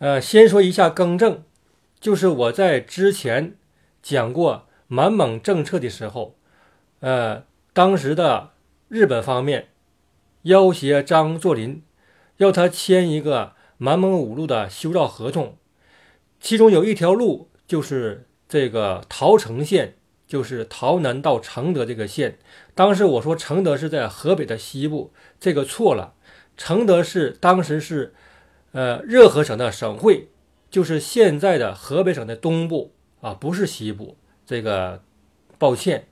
呃，先说一下更正，就是我在之前讲过满蒙政策的时候，呃，当时的日本方面要挟张作霖，要他签一个满蒙五路的修造合同，其中有一条路就是这个桃城线，就是桃南到承德这个线。当时我说承德是在河北的西部，这个错了，承德是当时是。呃，热河省的省会就是现在的河北省的东部啊，不是西部。这个，抱歉。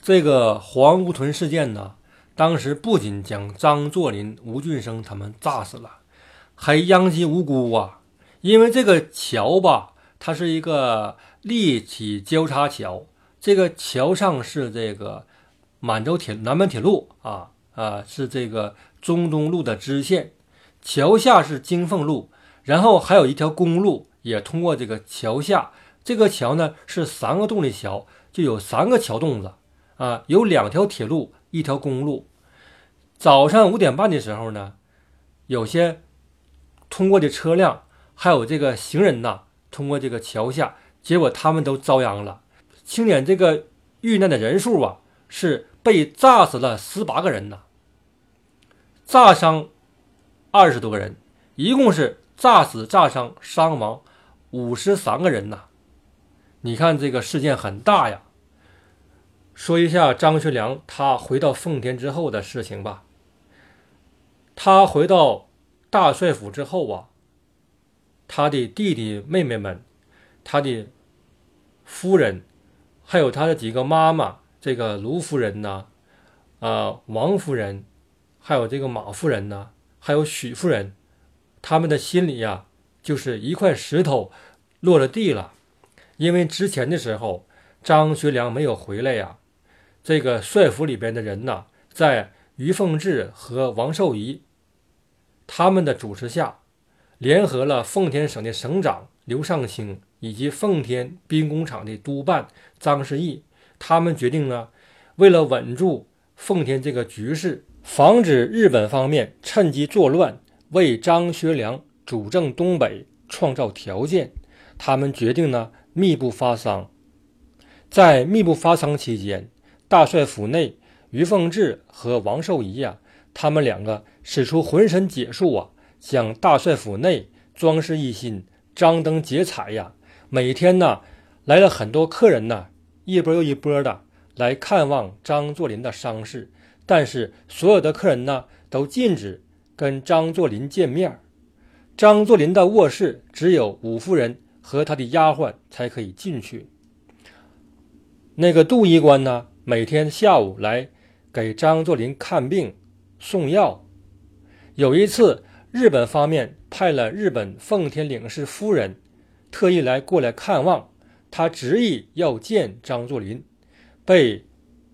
这个黄屋屯事件呢，当时不仅将张作霖、吴俊升他们炸死了，还殃及无辜啊！因为这个桥吧，它是一个立体交叉桥，这个桥上是这个满洲铁南满铁路啊啊，是这个中东路的支线。桥下是金凤路，然后还有一条公路也通过这个桥下。这个桥呢是三个洞的桥，就有三个桥洞子啊，有两条铁路，一条公路。早上五点半的时候呢，有些通过的车辆还有这个行人呐，通过这个桥下，结果他们都遭殃了。清点这个遇难的人数啊，是被炸死了十八个人呐，炸伤。二十多个人，一共是炸死、炸伤、伤亡五十三个人呐！你看这个事件很大呀。说一下张学良他回到奉天之后的事情吧。他回到大帅府之后啊，他的弟弟妹妹们、他的夫人，还有他的几个妈妈，这个卢夫人呐，啊，王夫人，还有这个马夫人呐。还有许夫人，他们的心里呀，就是一块石头落了地了。因为之前的时候，张学良没有回来呀。这个帅府里边的人呐，在于凤至和王寿仪他们的主持下，联合了奉天省的省长刘尚卿以及奉天兵工厂的督办张世义，他们决定呢，为了稳住奉天这个局势。防止日本方面趁机作乱，为张学良主政东北创造条件。他们决定呢，密不发丧。在密不发丧期间，大帅府内，于凤至和王寿仪呀，他们两个使出浑身解数啊，将大帅府内装饰一新，张灯结彩呀。每天呢，来了很多客人呢，一波又一波的来看望张作霖的伤势。但是所有的客人呢，都禁止跟张作霖见面张作霖的卧室只有五夫人和他的丫鬟才可以进去。那个杜医官呢，每天下午来给张作霖看病、送药。有一次，日本方面派了日本奉天领事夫人，特意来过来看望，他执意要见张作霖，被。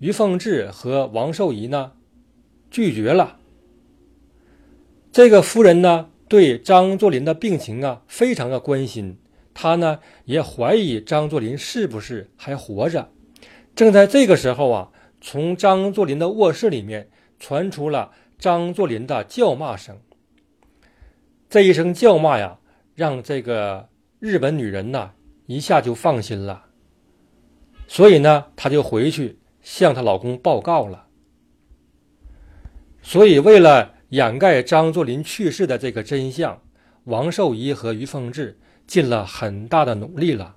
于凤至和王寿仪呢，拒绝了。这个夫人呢，对张作霖的病情啊，非常的关心。她呢，也怀疑张作霖是不是还活着。正在这个时候啊，从张作霖的卧室里面传出了张作霖的叫骂声。这一声叫骂呀，让这个日本女人呢，一下就放心了。所以呢，她就回去。向她老公报告了，所以为了掩盖张作霖去世的这个真相，王寿仪和于凤至尽了很大的努力了。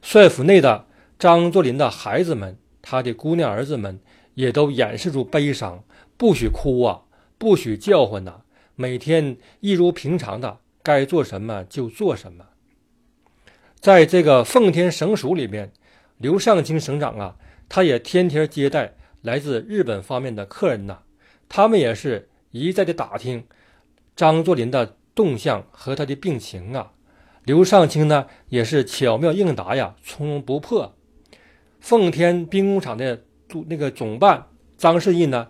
帅府内的张作霖的孩子们，他的姑娘儿子们也都掩饰住悲伤，不许哭啊，不许叫唤呐，每天一如平常的该做什么就做什么。在这个奉天省署里面，刘尚卿省长啊。他也天天接待来自日本方面的客人呐，他们也是一再的打听张作霖的动向和他的病情啊。刘尚卿呢也是巧妙应答呀，从容不迫。奉天兵工厂的那个总办张世义呢，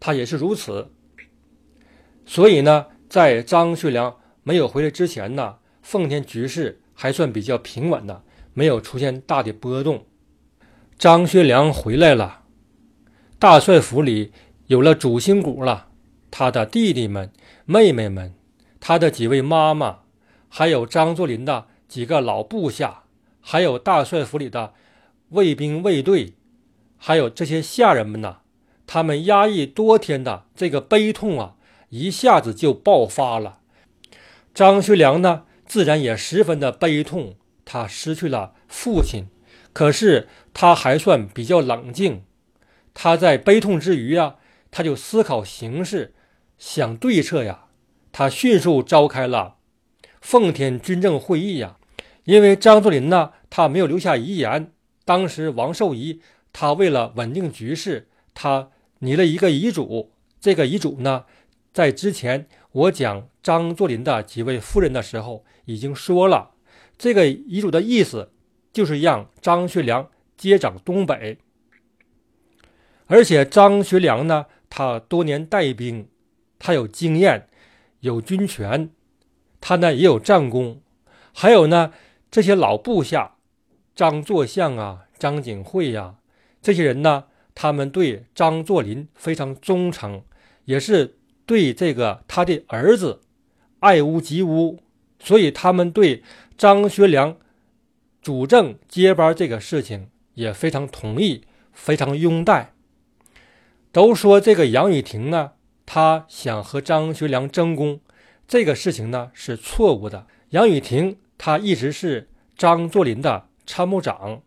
他也是如此。所以呢，在张学良没有回来之前呢，奉天局势还算比较平稳的，没有出现大的波动。张学良回来了，大帅府里有了主心骨了。他的弟弟们、妹妹们，他的几位妈妈还有张作霖的几个老部下，还有大帅府里的卫兵卫队，还有这些下人们呐，他们压抑多天的这个悲痛啊，一下子就爆发了。张学良呢，自然也十分的悲痛，他失去了父亲，可是他还算比较冷静。他在悲痛之余啊，他就思考形势，想对策呀。他迅速召开了奉天军政会议呀。因为张作霖呢，他没有留下遗言。当时王寿仪他为了稳定局势，他拟了一个遗嘱。这个遗嘱呢，在之前我讲张作霖的几位夫人的时候已经说了。这个遗嘱的意思就是让张学良接掌东北。而且张学良呢，他多年带兵，他有经验，有军权，他呢也有战功，还有呢这些老部下，张作相啊、张景惠呀，这些人呢，他们对张作霖非常忠诚，也是对这个他的儿子爱屋及乌，所以他们对张学良主政接班这个事情也非常同意，非常拥戴。都说这个杨雨婷呢，他想和张学良争功，这个事情呢是错误的。杨雨婷他一直是张作霖的参谋长，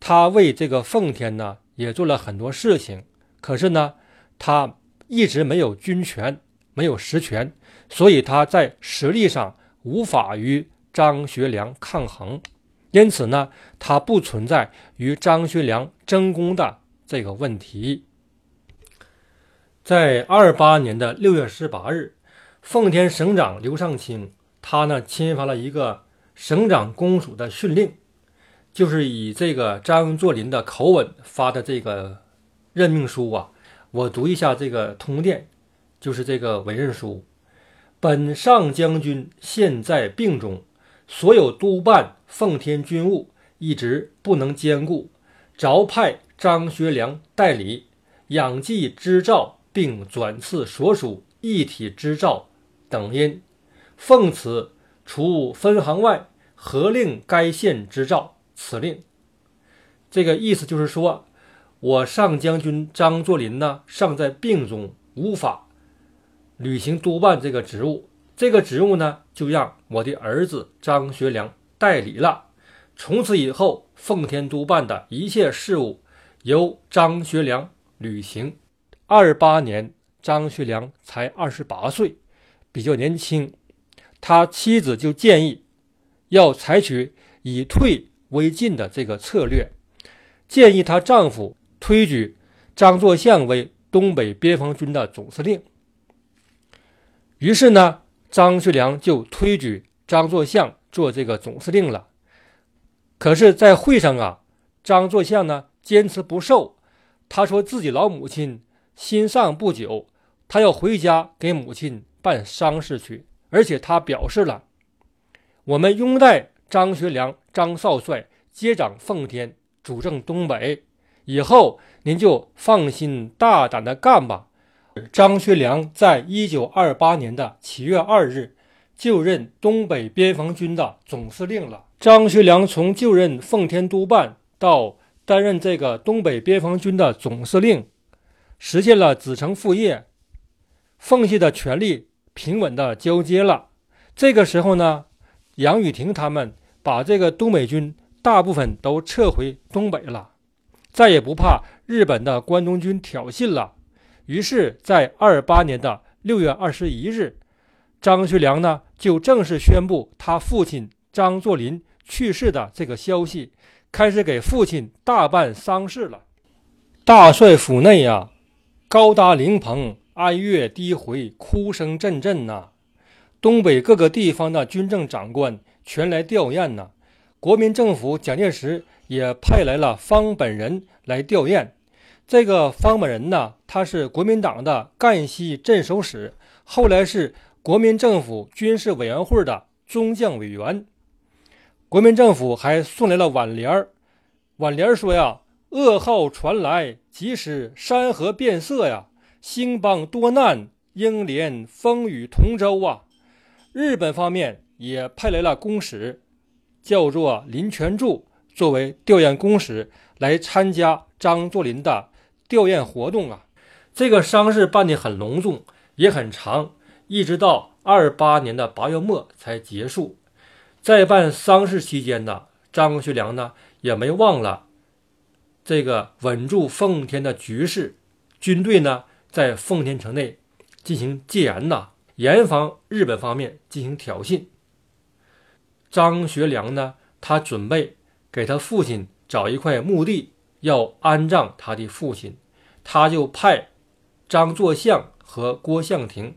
他为这个奉天呢也做了很多事情，可是呢他一直没有军权，没有实权，所以他在实力上无法与张学良抗衡，因此呢他不存在与张学良争功的这个问题。在二八年的六月十八日，奉天省长刘尚卿，他呢签发了一个省长公署的训令，就是以这个张作霖的口吻发的这个任命书啊。我读一下这个通电，就是这个委任书：本上将军现在病中，所有督办奉天军务一直不能兼顾，着派张学良代理，养继织造。并转赐所属一体织造等因，奉此除分行外，合令该县织造。此令，这个意思就是说，我上将军张作霖呢尚在病中，无法履行督办这个职务。这个职务呢，就让我的儿子张学良代理了。从此以后，奉天督办的一切事务由张学良履行。二八年，张学良才二十八岁，比较年轻。他妻子就建议要采取以退为进的这个策略，建议她丈夫推举张作相为东北边防军的总司令。于是呢，张学良就推举张作相做这个总司令了。可是，在会上啊，张作相呢坚持不受，他说自己老母亲。新丧不久，他要回家给母亲办丧事去，而且他表示了：“我们拥戴张学良张少帅接掌奉天，主政东北，以后您就放心大胆的干吧。”张学良在一九二八年的七月二日就任东北边防军的总司令了。张学良从就任奉天督办到担任这个东北边防军的总司令。实现了子承父业，奉系的权力平稳的交接了。这个时候呢，杨雨婷他们把这个东北军大部分都撤回东北了，再也不怕日本的关东军挑衅了。于是，在二八年的六月二十一日，张学良呢就正式宣布他父亲张作霖去世的这个消息，开始给父亲大办丧事了。大帅府内呀。高搭灵棚，哀乐低回，哭声阵阵呐。东北各个地方的军政长官全来吊唁呐。国民政府蒋介石也派来了方本人来吊唁。这个方本人呢，他是国民党的赣西镇守使，后来是国民政府军事委员会的中将委员。国民政府还送来了挽联儿，挽联儿说呀。噩耗传来，即使山河变色呀！兴邦多难，英联风雨同舟啊！日本方面也派来了公使，叫做林全柱，作为吊唁公使来参加张作霖的吊唁活动啊。这个丧事办得很隆重，也很长，一直到二八年的八月末才结束。在办丧事期间呢，张学良呢也没忘了这个稳住奉天的局势，军队呢在奉天城内进行戒严呐。严防日本方面进行挑衅。张学良呢，他准备给他父亲找一块墓地，要安葬他的父亲。他就派张作相和郭相庭，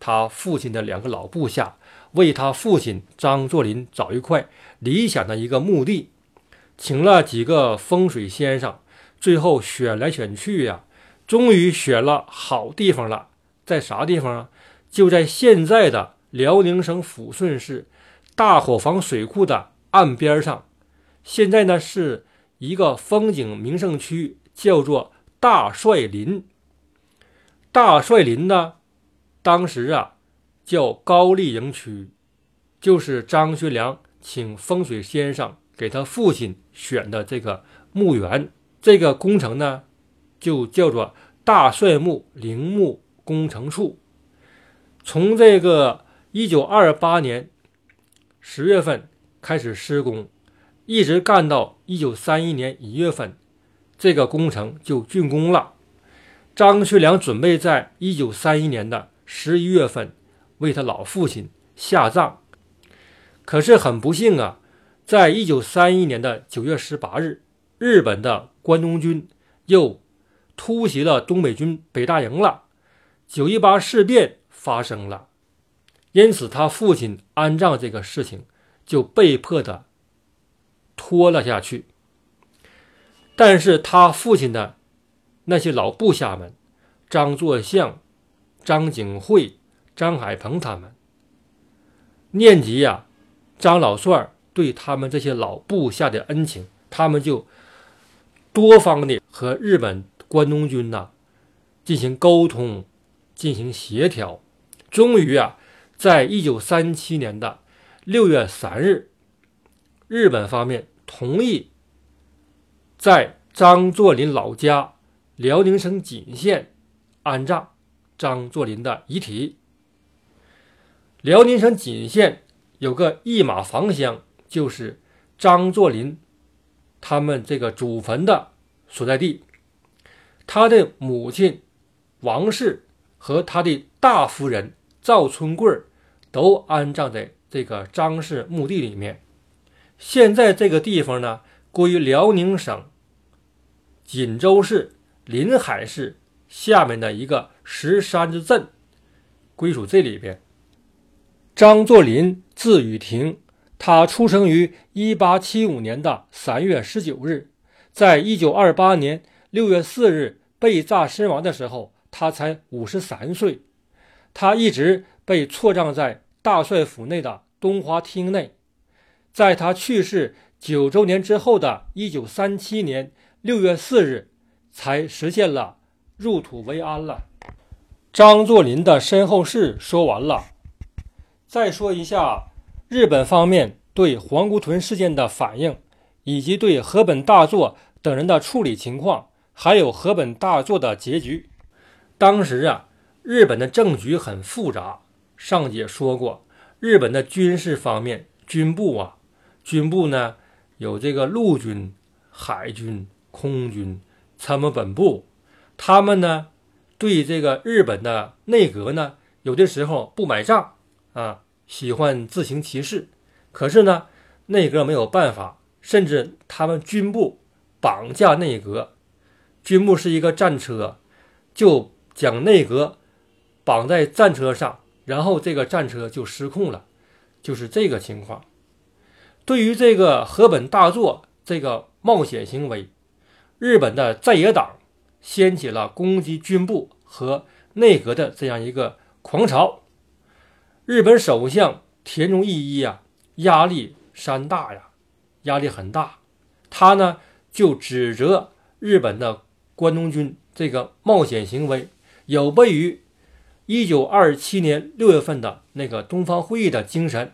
他父亲的两个老部下，为他父亲张作霖找一块理想的一个墓地，请了几个风水先生，最后选来选去呀，终于选了好地方了，在啥地方啊？就在现在的辽宁省抚顺市大伙房水库的岸边上，现在呢是一个风景名胜区，叫做大帅林。大帅林呢，当时啊叫高丽营区，就是张学良请风水先生给他父亲选的这个墓园。这个工程呢，就叫做大帅墓陵墓工程处。从这个一九二八年十月份开始施工，一直干到一九三一年一月份，这个工程就竣工了。张学良准备在一九三一年的十一月份为他老父亲下葬，可是很不幸啊，在一九三一年的九月十八日，日本的关东军又突袭了东北军北大营了，九一八事变。发生了，因此他父亲安葬这个事情就被迫的拖了下去。但是他父亲的那些老部下们，张作相、张景惠、张海鹏他们，念及呀张老帅对他们这些老部下的恩情，他们就多方的和日本关东军呐进行沟通，进行协调。终于啊，在一九三七年的六月三日，日本方面同意在张作霖老家辽宁省锦县安葬张作霖的遗体。辽宁省锦县有个一马房乡，就是张作霖他们这个祖坟的所在地。他的母亲王氏和他的大夫人。赵春贵都安葬在这个张氏墓地里面。现在这个地方呢，归辽宁省锦州市临海市下面的一个石山子镇，归属这里边。张作霖，字雨亭，他出生于一八七五年的三月十九日，在一九二八年六月四日被炸身亡的时候，他才五十三岁。他一直被错葬在大帅府内的东华厅内，在他去世九周年之后的一九三七年六月四日，才实现了入土为安了。张作霖的身后事说完了，再说一下日本方面对黄姑屯事件的反应，以及对河本大作等人的处理情况，还有河本大作的结局。当时啊。日本的政局很复杂，上节说过，日本的军事方面，军部啊，军部呢有这个陆军、海军、空军、参谋本部，他们呢对这个日本的内阁呢，有的时候不买账啊，喜欢自行其事。可是呢，内阁没有办法，甚至他们军部绑架内阁，军部是一个战车，就将内阁。绑在战车上，然后这个战车就失控了，就是这个情况。对于这个河本大作这个冒险行为，日本的在野党掀起了攻击军部和内阁的这样一个狂潮。日本首相田中义一呀，压力山大呀，压力很大。他呢就指责日本的关东军这个冒险行为有悖于。一九二七年六月份的那个东方会议的精神，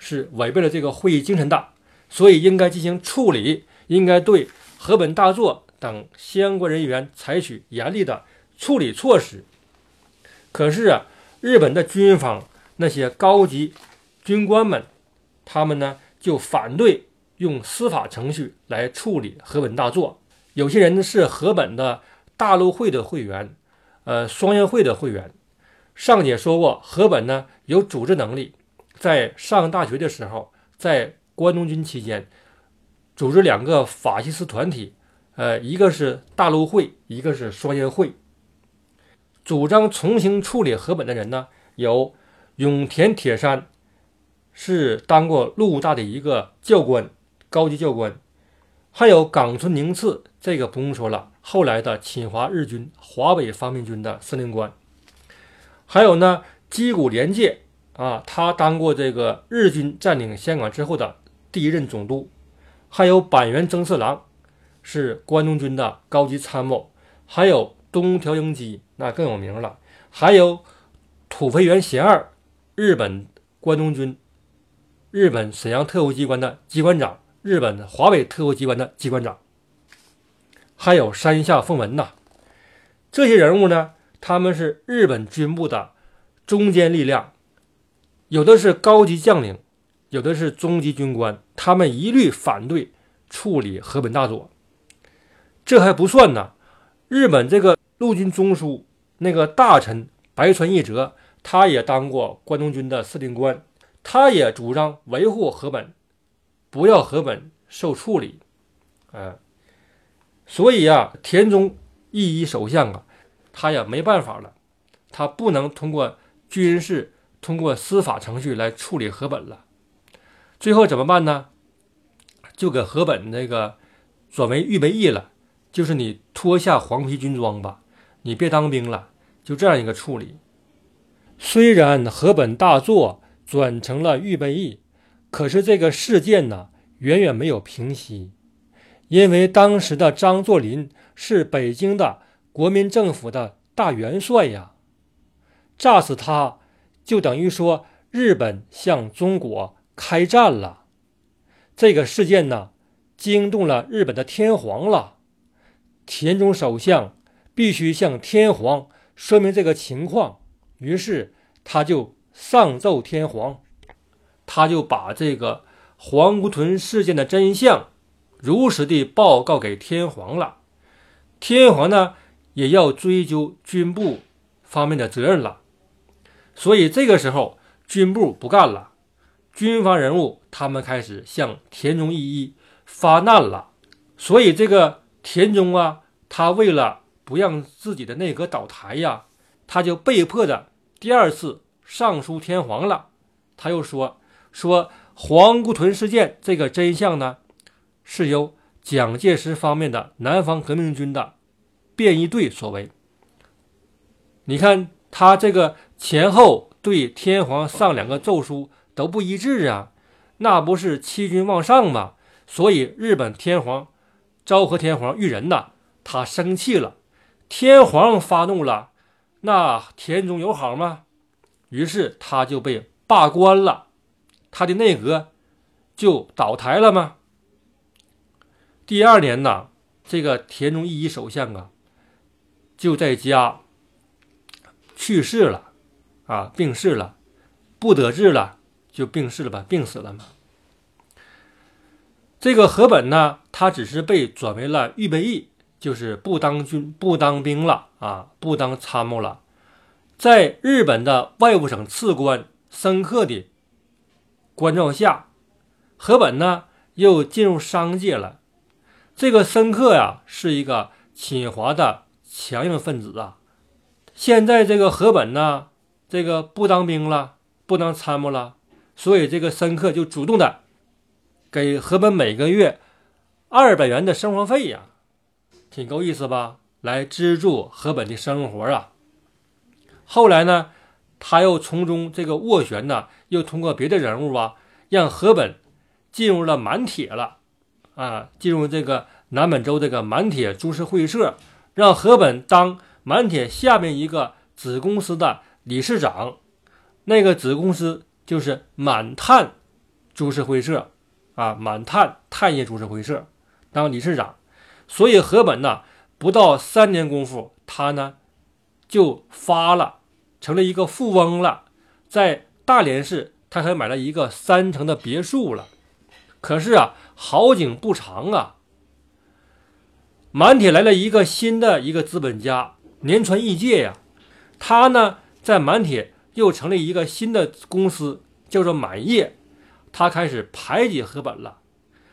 是违背了这个会议精神的，所以应该进行处理，应该对河本大作等相关人员采取严厉的处理措施。可是啊，日本的军方那些高级军官们，他们呢就反对用司法程序来处理河本大作。有些人是河本的大陆会的会员，呃，双叶会的会员。上节说过，河本呢有组织能力，在上大学的时候，在关东军期间，组织两个法西斯团体，呃，一个是大陆会，一个是双叶会。主张重新处理河本的人呢，有永田铁山，是当过陆大的一个教官，高级教官，还有冈村宁次，这个不用说了，后来的侵华日军华北方面军的司令官。还有呢，矶谷廉介啊，他当过这个日军占领香港之后的第一任总督。还有板垣征四郎，是关东军的高级参谋。还有东条英机，那更有名了。还有土肥原贤二，日本关东军、日本沈阳特务机关的机关长，日本华北特务机关的机关长。还有山下奉文呐，这些人物呢？他们是日本军部的中坚力量，有的是高级将领，有的是中级军官，他们一律反对处理河本大佐。这还不算呢，日本这个陆军中枢那个大臣白川义哲，他也当过关东军的司令官，他也主张维护河本，不要河本受处理。啊，所以啊，田中义一首相啊。他也没办法了，他不能通过军事、通过司法程序来处理河本了。最后怎么办呢？就给河本那个转为预备役了，就是你脱下黄皮军装吧，你别当兵了，就这样一个处理。虽然河本大作转成了预备役，可是这个事件呢，远远没有平息，因为当时的张作霖是北京的。国民政府的大元帅呀，炸死他，就等于说日本向中国开战了。这个事件呢，惊动了日本的天皇了。田中首相必须向天皇说明这个情况，于是他就上奏天皇，他就把这个黄姑屯事件的真相如实地报告给天皇了。天皇呢？也要追究军部方面的责任了，所以这个时候军部不干了，军方人物他们开始向田中义一发难了，所以这个田中啊，他为了不让自己的内阁倒台呀，他就被迫的第二次上书天皇了。他又说说黄姑屯事件这个真相呢，是由蒋介石方面的南方革命军的。便衣队所为，你看他这个前后对天皇上两个奏书都不一致啊，那不是欺君妄上吗？所以日本天皇昭和天皇裕仁呐，他生气了，天皇发怒了，那田中有好吗？于是他就被罢官了，他的内阁就倒台了吗？第二年呢，这个田中义一首相啊。就在家去世了，啊，病逝了，不得志了，就病逝了吧，病死了嘛。这个河本呢，他只是被转为了预备役，就是不当军、不当兵了啊，不当参谋了。在日本的外务省次官深刻的关照下，河本呢又进入商界了。这个深刻呀，是一个侵华的。强硬分子啊！现在这个河本呢，这个不当兵了，不当参谋了，所以这个申克就主动的给河本每个月二百元的生活费呀，挺够意思吧？来资助河本的生活啊。后来呢，他又从中这个斡旋呢，又通过别的人物啊，让河本进入了满铁了啊，进入这个南本州这个满铁株式会社。让河本当满铁下面一个子公司的理事长，那个子公司就是满炭株式会社啊，满碳碳业株式会社当理事长。所以河本呢，不到三年功夫，他呢就发了，成了一个富翁了，在大连市，他还买了一个三层的别墅了。可是啊，好景不长啊，满铁来了一个新的一个资本家，年川义介呀，他呢在满铁又成立一个新的公司，叫做满业，他开始排挤河本了。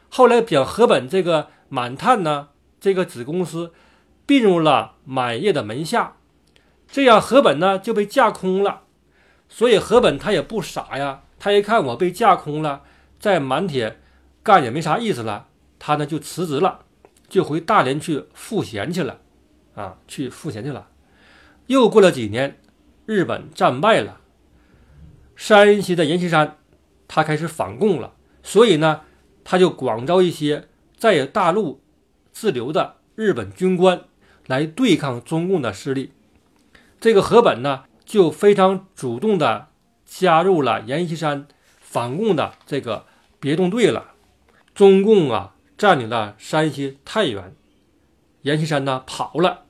后来将河本这个满炭呢这个子公司并入了满业的门下，这样河本呢就被架空了。所以河本他也不傻呀，他一看我被架空了，在满铁干也没啥意思了，他呢就辞职了，就回大连去赋闲去了，啊，去赋闲去了。又过了几年，日本战败了，山西的阎锡山他开始反共了，所以呢，他就广招一些在大陆自留的日本军官来对抗中共的势力。这个河本呢。就非常主动的加入了阎锡山反共的这个别动队了。中共啊占领了山西太原，阎锡山呢跑了，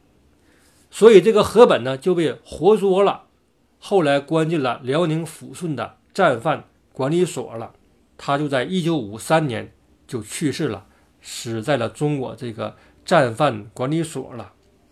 所以这个河本呢就被活捉了，后来关进了辽宁抚顺的战犯管理所了。他就在一九五三年就去世了，死在了中国这个战犯管理所了。